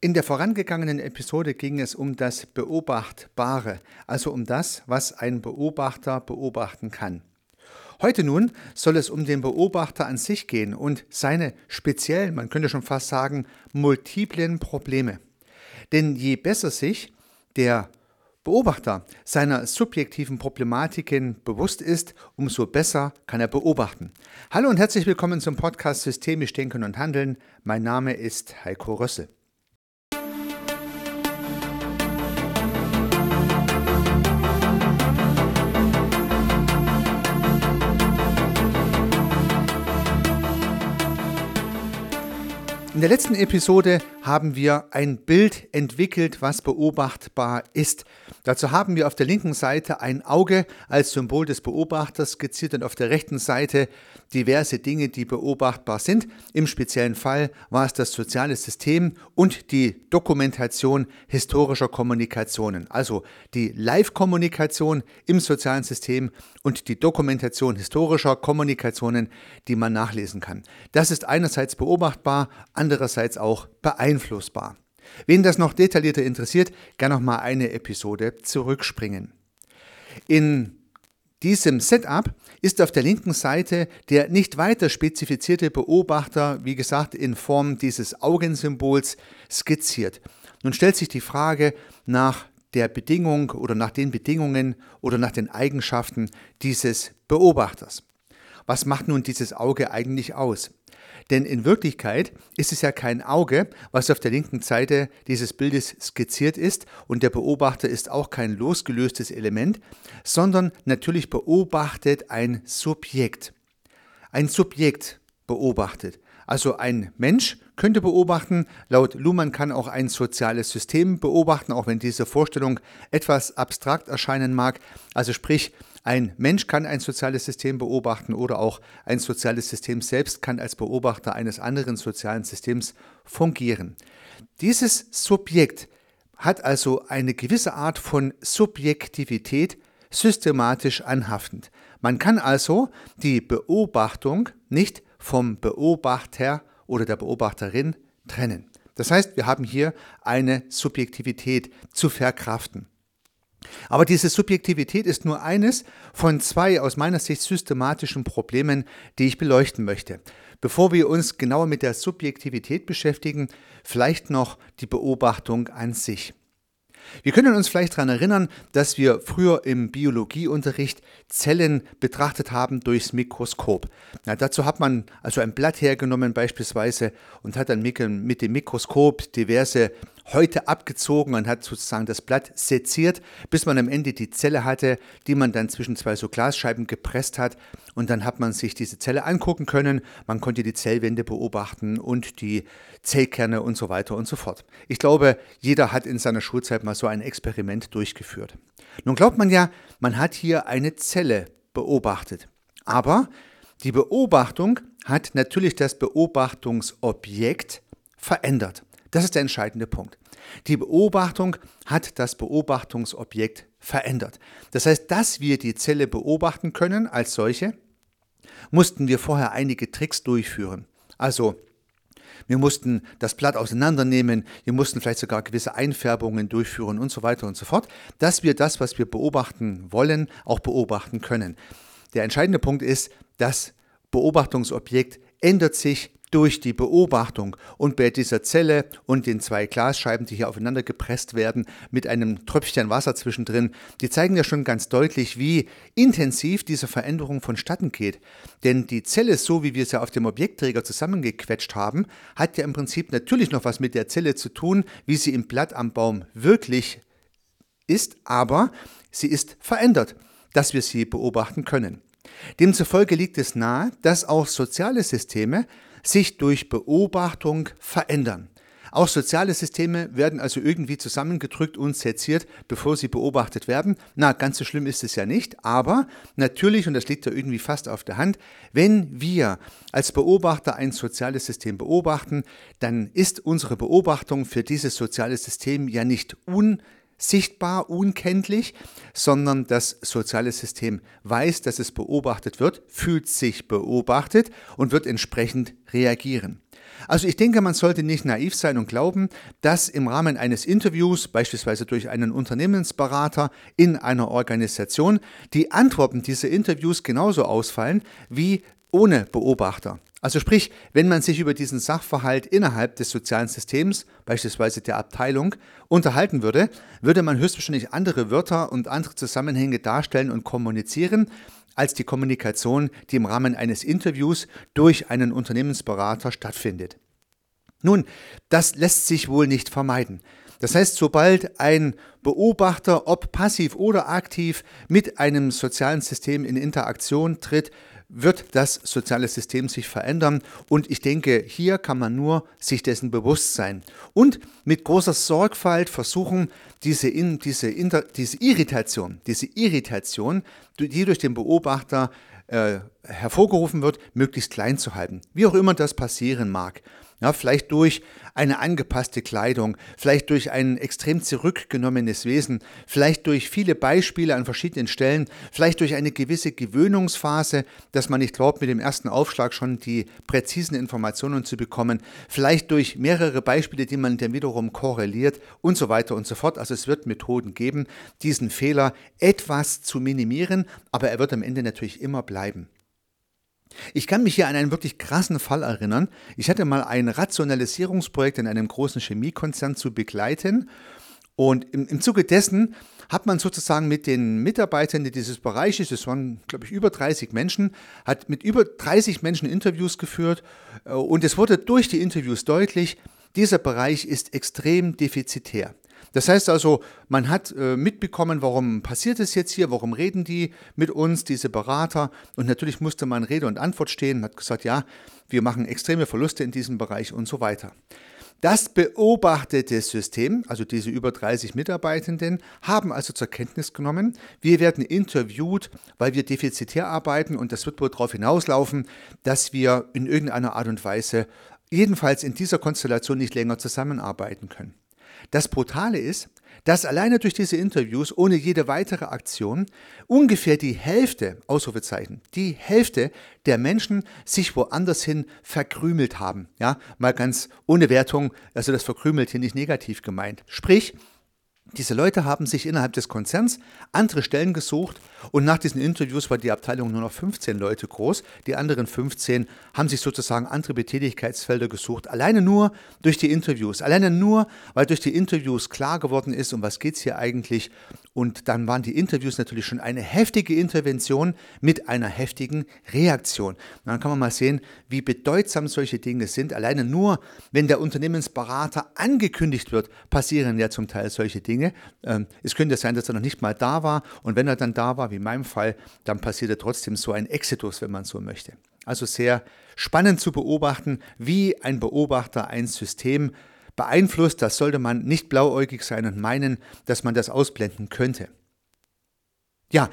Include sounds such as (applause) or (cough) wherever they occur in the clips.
In der vorangegangenen Episode ging es um das Beobachtbare, also um das, was ein Beobachter beobachten kann. Heute nun soll es um den Beobachter an sich gehen und seine speziell, man könnte schon fast sagen, multiplen Probleme. Denn je besser sich der Beobachter seiner subjektiven Problematiken bewusst ist, umso besser kann er beobachten. Hallo und herzlich willkommen zum Podcast Systemisch Denken und Handeln. Mein Name ist Heiko Rössel. In der letzten Episode haben wir ein Bild entwickelt, was beobachtbar ist. Dazu haben wir auf der linken Seite ein Auge als Symbol des Beobachters skizziert und auf der rechten Seite diverse Dinge, die beobachtbar sind. Im speziellen Fall war es das soziale System und die Dokumentation historischer Kommunikationen, also die Live-Kommunikation im sozialen System und die Dokumentation historischer Kommunikationen, die man nachlesen kann. Das ist einerseits beobachtbar, andererseits auch beeinflussbar. Wen das noch detaillierter interessiert, gerne noch mal eine Episode zurückspringen. In diesem Setup ist auf der linken Seite der nicht weiter spezifizierte Beobachter, wie gesagt, in Form dieses Augensymbols skizziert. Nun stellt sich die Frage nach der Bedingung oder nach den Bedingungen oder nach den Eigenschaften dieses Beobachters. Was macht nun dieses Auge eigentlich aus? Denn in Wirklichkeit ist es ja kein Auge, was auf der linken Seite dieses Bildes skizziert ist und der Beobachter ist auch kein losgelöstes Element, sondern natürlich beobachtet ein Subjekt. Ein Subjekt beobachtet. Also ein Mensch könnte beobachten, laut Luhmann kann auch ein soziales System beobachten, auch wenn diese Vorstellung etwas abstrakt erscheinen mag. Also sprich, ein Mensch kann ein soziales System beobachten oder auch ein soziales System selbst kann als Beobachter eines anderen sozialen Systems fungieren. Dieses Subjekt hat also eine gewisse Art von Subjektivität systematisch anhaftend. Man kann also die Beobachtung nicht vom Beobachter oder der Beobachterin trennen. Das heißt, wir haben hier eine Subjektivität zu verkraften. Aber diese Subjektivität ist nur eines von zwei aus meiner Sicht systematischen Problemen, die ich beleuchten möchte. Bevor wir uns genauer mit der Subjektivität beschäftigen, vielleicht noch die Beobachtung an sich. Wir können uns vielleicht daran erinnern, dass wir früher im Biologieunterricht Zellen betrachtet haben durchs Mikroskop. Na, dazu hat man also ein Blatt hergenommen beispielsweise und hat dann mit dem Mikroskop diverse Häute abgezogen und hat sozusagen das Blatt seziert, bis man am Ende die Zelle hatte, die man dann zwischen zwei so Glasscheiben gepresst hat. Und dann hat man sich diese Zelle angucken können. Man konnte die Zellwände beobachten und die Zellkerne und so weiter und so fort. Ich glaube, jeder hat in seiner Schulzeit mal so ein Experiment durchgeführt. Nun glaubt man ja, man hat hier eine Zelle beobachtet. Aber die Beobachtung hat natürlich das Beobachtungsobjekt verändert. Das ist der entscheidende Punkt. Die Beobachtung hat das Beobachtungsobjekt verändert. Das heißt, dass wir die Zelle beobachten können als solche, mussten wir vorher einige Tricks durchführen. Also wir mussten das Blatt auseinandernehmen, wir mussten vielleicht sogar gewisse Einfärbungen durchführen und so weiter und so fort, dass wir das, was wir beobachten wollen, auch beobachten können. Der entscheidende Punkt ist, das Beobachtungsobjekt ändert sich durch die Beobachtung und bei dieser Zelle und den zwei Glasscheiben, die hier aufeinander gepresst werden, mit einem Tröpfchen Wasser zwischendrin, die zeigen ja schon ganz deutlich, wie intensiv diese Veränderung vonstatten geht. Denn die Zelle, so wie wir sie auf dem Objektträger zusammengequetscht haben, hat ja im Prinzip natürlich noch was mit der Zelle zu tun, wie sie im Blatt am Baum wirklich ist, aber sie ist verändert, dass wir sie beobachten können. Demzufolge liegt es nahe, dass auch soziale Systeme sich durch Beobachtung verändern. Auch soziale Systeme werden also irgendwie zusammengedrückt und seziert, bevor sie beobachtet werden. Na, ganz so schlimm ist es ja nicht, aber natürlich, und das liegt ja irgendwie fast auf der Hand, wenn wir als Beobachter ein soziales System beobachten, dann ist unsere Beobachtung für dieses soziale System ja nicht un sichtbar, unkenntlich, sondern das soziale System weiß, dass es beobachtet wird, fühlt sich beobachtet und wird entsprechend reagieren. Also ich denke, man sollte nicht naiv sein und glauben, dass im Rahmen eines Interviews, beispielsweise durch einen Unternehmensberater in einer Organisation, die Antworten dieser Interviews genauso ausfallen wie ohne Beobachter. Also sprich, wenn man sich über diesen Sachverhalt innerhalb des sozialen Systems, beispielsweise der Abteilung, unterhalten würde, würde man höchstwahrscheinlich andere Wörter und andere Zusammenhänge darstellen und kommunizieren, als die Kommunikation, die im Rahmen eines Interviews durch einen Unternehmensberater stattfindet. Nun, das lässt sich wohl nicht vermeiden. Das heißt, sobald ein Beobachter, ob passiv oder aktiv, mit einem sozialen System in Interaktion tritt, wird das soziale System sich verändern. Und ich denke, hier kann man nur sich dessen bewusst sein. Und mit großer Sorgfalt versuchen, diese, in, diese, Inter, diese Irritation, diese Irritation, die durch den Beobachter äh, hervorgerufen wird, möglichst klein zu halten. Wie auch immer das passieren mag. Ja, vielleicht durch eine angepasste Kleidung, vielleicht durch ein extrem zurückgenommenes Wesen, vielleicht durch viele Beispiele an verschiedenen Stellen, vielleicht durch eine gewisse Gewöhnungsphase, dass man nicht glaubt, mit dem ersten Aufschlag schon die präzisen Informationen zu bekommen, vielleicht durch mehrere Beispiele, die man dann wiederum korreliert und so weiter und so fort. Also es wird Methoden geben, diesen Fehler etwas zu minimieren, aber er wird am Ende natürlich immer bleiben. Ich kann mich hier an einen wirklich krassen Fall erinnern. Ich hatte mal ein Rationalisierungsprojekt in einem großen Chemiekonzern zu begleiten. Und im, im Zuge dessen hat man sozusagen mit den Mitarbeitern dieses Bereiches, das waren, glaube ich, über 30 Menschen, hat mit über 30 Menschen Interviews geführt. Äh, und es wurde durch die Interviews deutlich, dieser Bereich ist extrem defizitär. Das heißt also, man hat äh, mitbekommen, warum passiert es jetzt hier, warum reden die mit uns, diese Berater. Und natürlich musste man Rede und Antwort stehen hat gesagt, ja, wir machen extreme Verluste in diesem Bereich und so weiter. Das beobachtete System, also diese über 30 Mitarbeitenden, haben also zur Kenntnis genommen, wir werden interviewt, weil wir defizitär arbeiten und das wird wohl darauf hinauslaufen, dass wir in irgendeiner Art und Weise jedenfalls in dieser Konstellation nicht länger zusammenarbeiten können. Das Brutale ist, dass alleine durch diese Interviews ohne jede weitere Aktion ungefähr die Hälfte, Ausrufezeichen, die Hälfte der Menschen sich woanders hin verkrümelt haben. Ja, mal ganz ohne Wertung, also das verkrümelt hier nicht negativ gemeint. Sprich, diese Leute haben sich innerhalb des Konzerns andere Stellen gesucht und nach diesen Interviews war die Abteilung nur noch 15 Leute groß. Die anderen 15 haben sich sozusagen andere Betätigkeitsfelder gesucht, alleine nur durch die Interviews. Alleine nur, weil durch die Interviews klar geworden ist, um was geht es hier eigentlich. Und dann waren die Interviews natürlich schon eine heftige Intervention mit einer heftigen Reaktion. Und dann kann man mal sehen, wie bedeutsam solche Dinge sind. Alleine nur, wenn der Unternehmensberater angekündigt wird, passieren ja zum Teil solche Dinge. Ähm, es könnte sein, dass er noch nicht mal da war. Und wenn er dann da war, wie in meinem Fall, dann passierte trotzdem so ein Exitus, wenn man so möchte. Also sehr spannend zu beobachten, wie ein Beobachter ein System beeinflusst. Das sollte man nicht blauäugig sein und meinen, dass man das ausblenden könnte. Ja,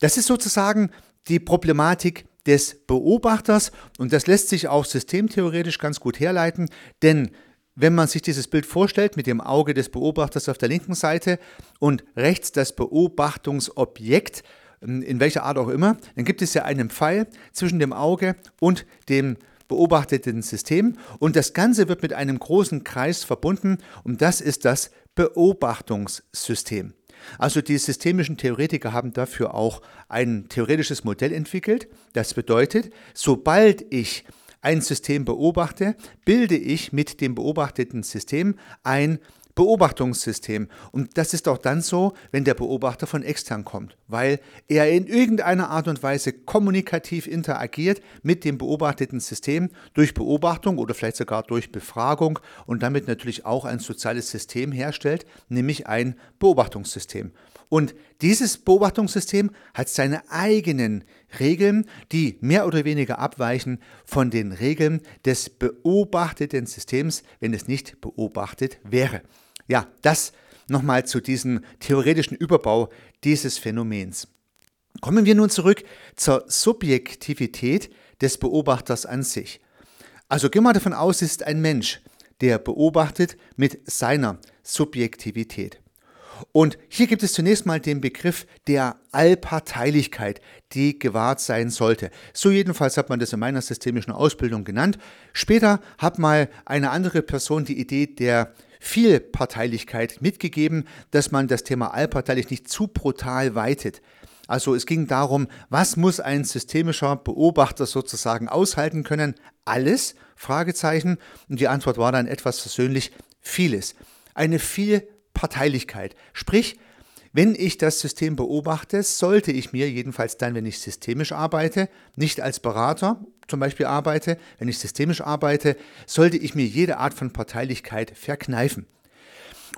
das ist sozusagen die Problematik des Beobachters und das lässt sich auch systemtheoretisch ganz gut herleiten, denn wenn man sich dieses Bild vorstellt mit dem Auge des Beobachters auf der linken Seite und rechts das Beobachtungsobjekt, in welcher Art auch immer, dann gibt es ja einen Pfeil zwischen dem Auge und dem beobachteten System und das Ganze wird mit einem großen Kreis verbunden und das ist das Beobachtungssystem. Also die systemischen Theoretiker haben dafür auch ein theoretisches Modell entwickelt. Das bedeutet, sobald ich ein System beobachte, bilde ich mit dem beobachteten System ein Beobachtungssystem. Und das ist auch dann so, wenn der Beobachter von extern kommt, weil er in irgendeiner Art und Weise kommunikativ interagiert mit dem beobachteten System durch Beobachtung oder vielleicht sogar durch Befragung und damit natürlich auch ein soziales System herstellt, nämlich ein Beobachtungssystem. Und dieses Beobachtungssystem hat seine eigenen Regeln, die mehr oder weniger abweichen von den Regeln des beobachteten Systems, wenn es nicht beobachtet wäre. Ja, das nochmal zu diesem theoretischen Überbau dieses Phänomens. Kommen wir nun zurück zur Subjektivität des Beobachters an sich. Also gehen wir davon aus, es ist ein Mensch, der beobachtet mit seiner Subjektivität. Und hier gibt es zunächst mal den Begriff der Allparteilichkeit, die gewahrt sein sollte. So jedenfalls hat man das in meiner systemischen Ausbildung genannt. Später hat mal eine andere Person die Idee der Vielparteilichkeit mitgegeben, dass man das Thema allparteilich nicht zu brutal weitet. Also es ging darum, was muss ein systemischer Beobachter sozusagen aushalten können? Alles? Fragezeichen. Und die Antwort war dann etwas versöhnlich, vieles. Eine Vielparteilichkeit. Sprich, wenn ich das System beobachte, sollte ich mir, jedenfalls dann, wenn ich systemisch arbeite, nicht als Berater zum Beispiel arbeite, wenn ich systemisch arbeite, sollte ich mir jede Art von Parteilichkeit verkneifen.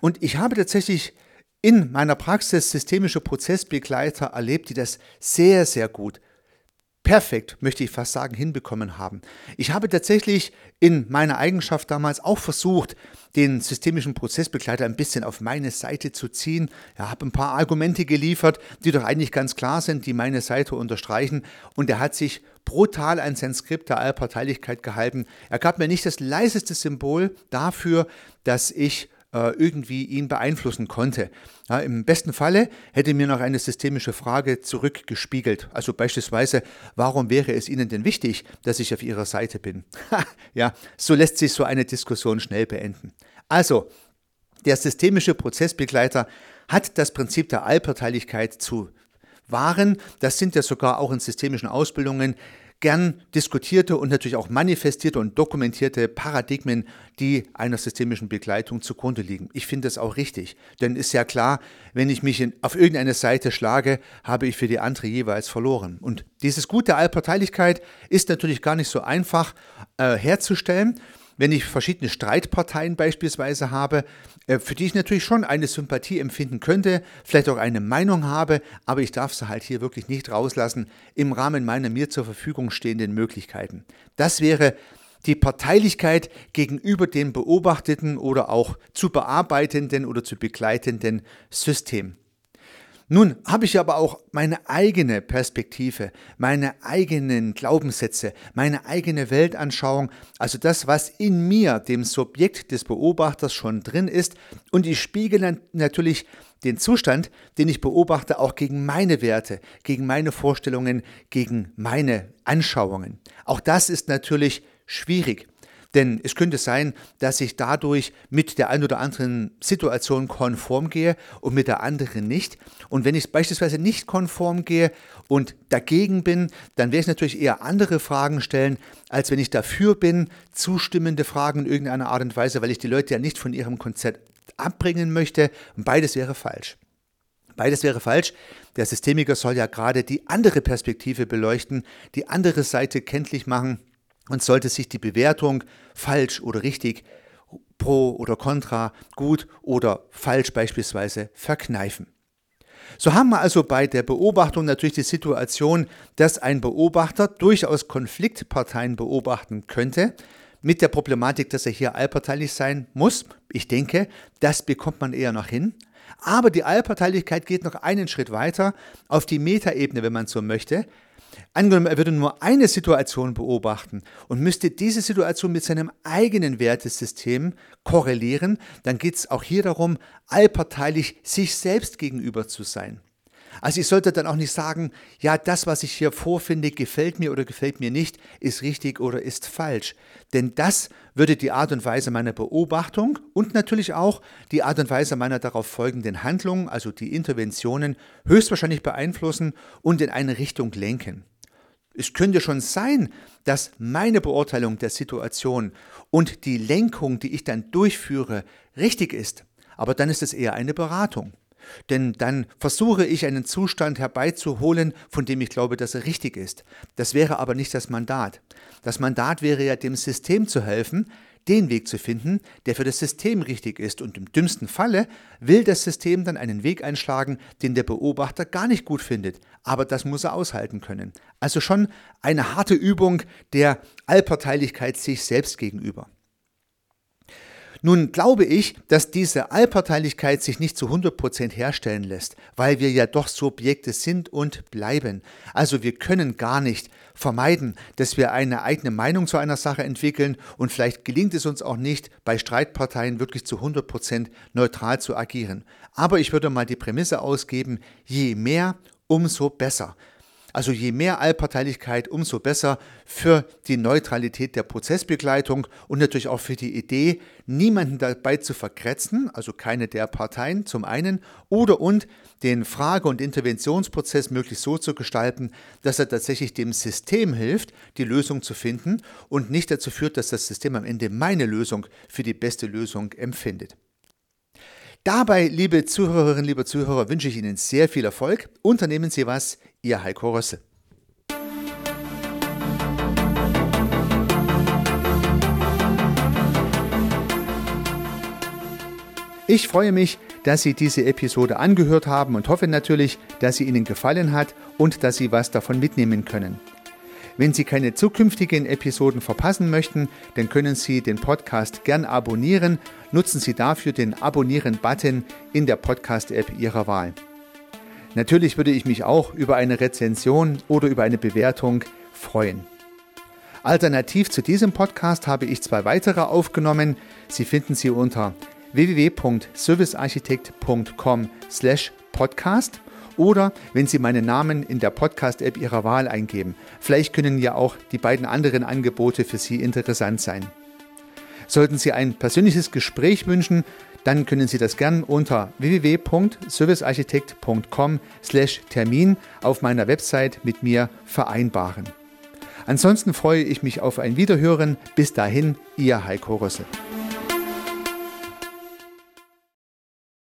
Und ich habe tatsächlich in meiner Praxis systemische Prozessbegleiter erlebt, die das sehr, sehr gut, perfekt, möchte ich fast sagen, hinbekommen haben. Ich habe tatsächlich in meiner Eigenschaft damals auch versucht, den systemischen Prozessbegleiter ein bisschen auf meine Seite zu ziehen. Ja, habe ein paar Argumente geliefert, die doch eigentlich ganz klar sind, die meine Seite unterstreichen. Und er hat sich brutal an sein Skript der Allparteilichkeit gehalten. Er gab mir nicht das leiseste Symbol dafür, dass ich äh, irgendwie ihn beeinflussen konnte. Ja, Im besten Falle hätte mir noch eine systemische Frage zurückgespiegelt. Also beispielsweise, warum wäre es Ihnen denn wichtig, dass ich auf Ihrer Seite bin? (laughs) ja, so lässt sich so eine Diskussion schnell beenden. Also, der systemische Prozessbegleiter hat das Prinzip der Allparteilichkeit zu wahren. Das sind ja sogar auch in systemischen Ausbildungen gern diskutierte und natürlich auch manifestierte und dokumentierte Paradigmen, die einer systemischen Begleitung zugrunde liegen. Ich finde das auch richtig, denn ist ja klar, wenn ich mich in, auf irgendeine Seite schlage, habe ich für die andere jeweils verloren. Und dieses Gut der Allparteilichkeit ist natürlich gar nicht so einfach äh, herzustellen wenn ich verschiedene Streitparteien beispielsweise habe, äh, für die ich natürlich schon eine Sympathie empfinden könnte, vielleicht auch eine Meinung habe, aber ich darf sie halt hier wirklich nicht rauslassen im Rahmen meiner mir zur Verfügung stehenden Möglichkeiten. Das wäre die Parteilichkeit gegenüber dem beobachteten oder auch zu bearbeitenden oder zu begleitenden System. Nun habe ich aber auch meine eigene Perspektive, meine eigenen Glaubenssätze, meine eigene Weltanschauung, also das, was in mir, dem Subjekt des Beobachters schon drin ist, und ich spiegele natürlich den Zustand, den ich beobachte, auch gegen meine Werte, gegen meine Vorstellungen, gegen meine Anschauungen. Auch das ist natürlich schwierig. Denn es könnte sein, dass ich dadurch mit der einen oder anderen Situation konform gehe und mit der anderen nicht. Und wenn ich beispielsweise nicht konform gehe und dagegen bin, dann werde ich natürlich eher andere Fragen stellen, als wenn ich dafür bin, zustimmende Fragen in irgendeiner Art und Weise, weil ich die Leute ja nicht von ihrem Konzept abbringen möchte. Und beides wäre falsch. Beides wäre falsch. Der Systemiker soll ja gerade die andere Perspektive beleuchten, die andere Seite kenntlich machen und sollte sich die Bewertung falsch oder richtig, pro oder contra, gut oder falsch beispielsweise verkneifen. So haben wir also bei der Beobachtung natürlich die Situation, dass ein Beobachter durchaus Konfliktparteien beobachten könnte, mit der Problematik, dass er hier allparteilich sein muss. Ich denke, das bekommt man eher noch hin. Aber die Allparteilichkeit geht noch einen Schritt weiter auf die Metaebene, wenn man so möchte. Angenommen, er würde nur eine Situation beobachten und müsste diese Situation mit seinem eigenen Wertesystem korrelieren, dann geht es auch hier darum, allparteilich sich selbst gegenüber zu sein. Also ich sollte dann auch nicht sagen, ja, das, was ich hier vorfinde, gefällt mir oder gefällt mir nicht, ist richtig oder ist falsch. Denn das würde die Art und Weise meiner Beobachtung und natürlich auch die Art und Weise meiner darauf folgenden Handlungen, also die Interventionen, höchstwahrscheinlich beeinflussen und in eine Richtung lenken. Es könnte schon sein, dass meine Beurteilung der Situation und die Lenkung, die ich dann durchführe, richtig ist, aber dann ist es eher eine Beratung. Denn dann versuche ich einen Zustand herbeizuholen, von dem ich glaube, dass er richtig ist. Das wäre aber nicht das Mandat. Das Mandat wäre ja dem System zu helfen, den Weg zu finden, der für das System richtig ist. Und im dümmsten Falle will das System dann einen Weg einschlagen, den der Beobachter gar nicht gut findet. Aber das muss er aushalten können. Also schon eine harte Übung der Allparteilichkeit sich selbst gegenüber. Nun glaube ich, dass diese Allparteilichkeit sich nicht zu 100% herstellen lässt, weil wir ja doch Subjekte sind und bleiben. Also wir können gar nicht vermeiden, dass wir eine eigene Meinung zu einer Sache entwickeln und vielleicht gelingt es uns auch nicht, bei Streitparteien wirklich zu 100% neutral zu agieren. Aber ich würde mal die Prämisse ausgeben, je mehr, umso besser. Also je mehr Allparteilichkeit, umso besser für die Neutralität der Prozessbegleitung und natürlich auch für die Idee, niemanden dabei zu verkretzen, also keine der Parteien zum einen, oder und den Frage- und Interventionsprozess möglichst so zu gestalten, dass er tatsächlich dem System hilft, die Lösung zu finden und nicht dazu führt, dass das System am Ende meine Lösung für die beste Lösung empfindet. Dabei, liebe Zuhörerinnen, liebe Zuhörer, wünsche ich Ihnen sehr viel Erfolg. Unternehmen Sie was, Ihr Heiko Rösse. Ich freue mich, dass Sie diese Episode angehört haben und hoffe natürlich, dass sie Ihnen gefallen hat und dass Sie was davon mitnehmen können. Wenn Sie keine zukünftigen Episoden verpassen möchten, dann können Sie den Podcast gern abonnieren. Nutzen Sie dafür den Abonnieren-Button in der Podcast-App Ihrer Wahl. Natürlich würde ich mich auch über eine Rezension oder über eine Bewertung freuen. Alternativ zu diesem Podcast habe ich zwei weitere aufgenommen. Sie finden sie unter www.servicearchitekt.com/podcast oder wenn Sie meinen Namen in der Podcast-App Ihrer Wahl eingeben. Vielleicht können ja auch die beiden anderen Angebote für Sie interessant sein. Sollten Sie ein persönliches Gespräch wünschen, dann können Sie das gern unter www.servicearchitekt.com/termin auf meiner Website mit mir vereinbaren. Ansonsten freue ich mich auf ein Wiederhören. Bis dahin, Ihr Heiko Rössel.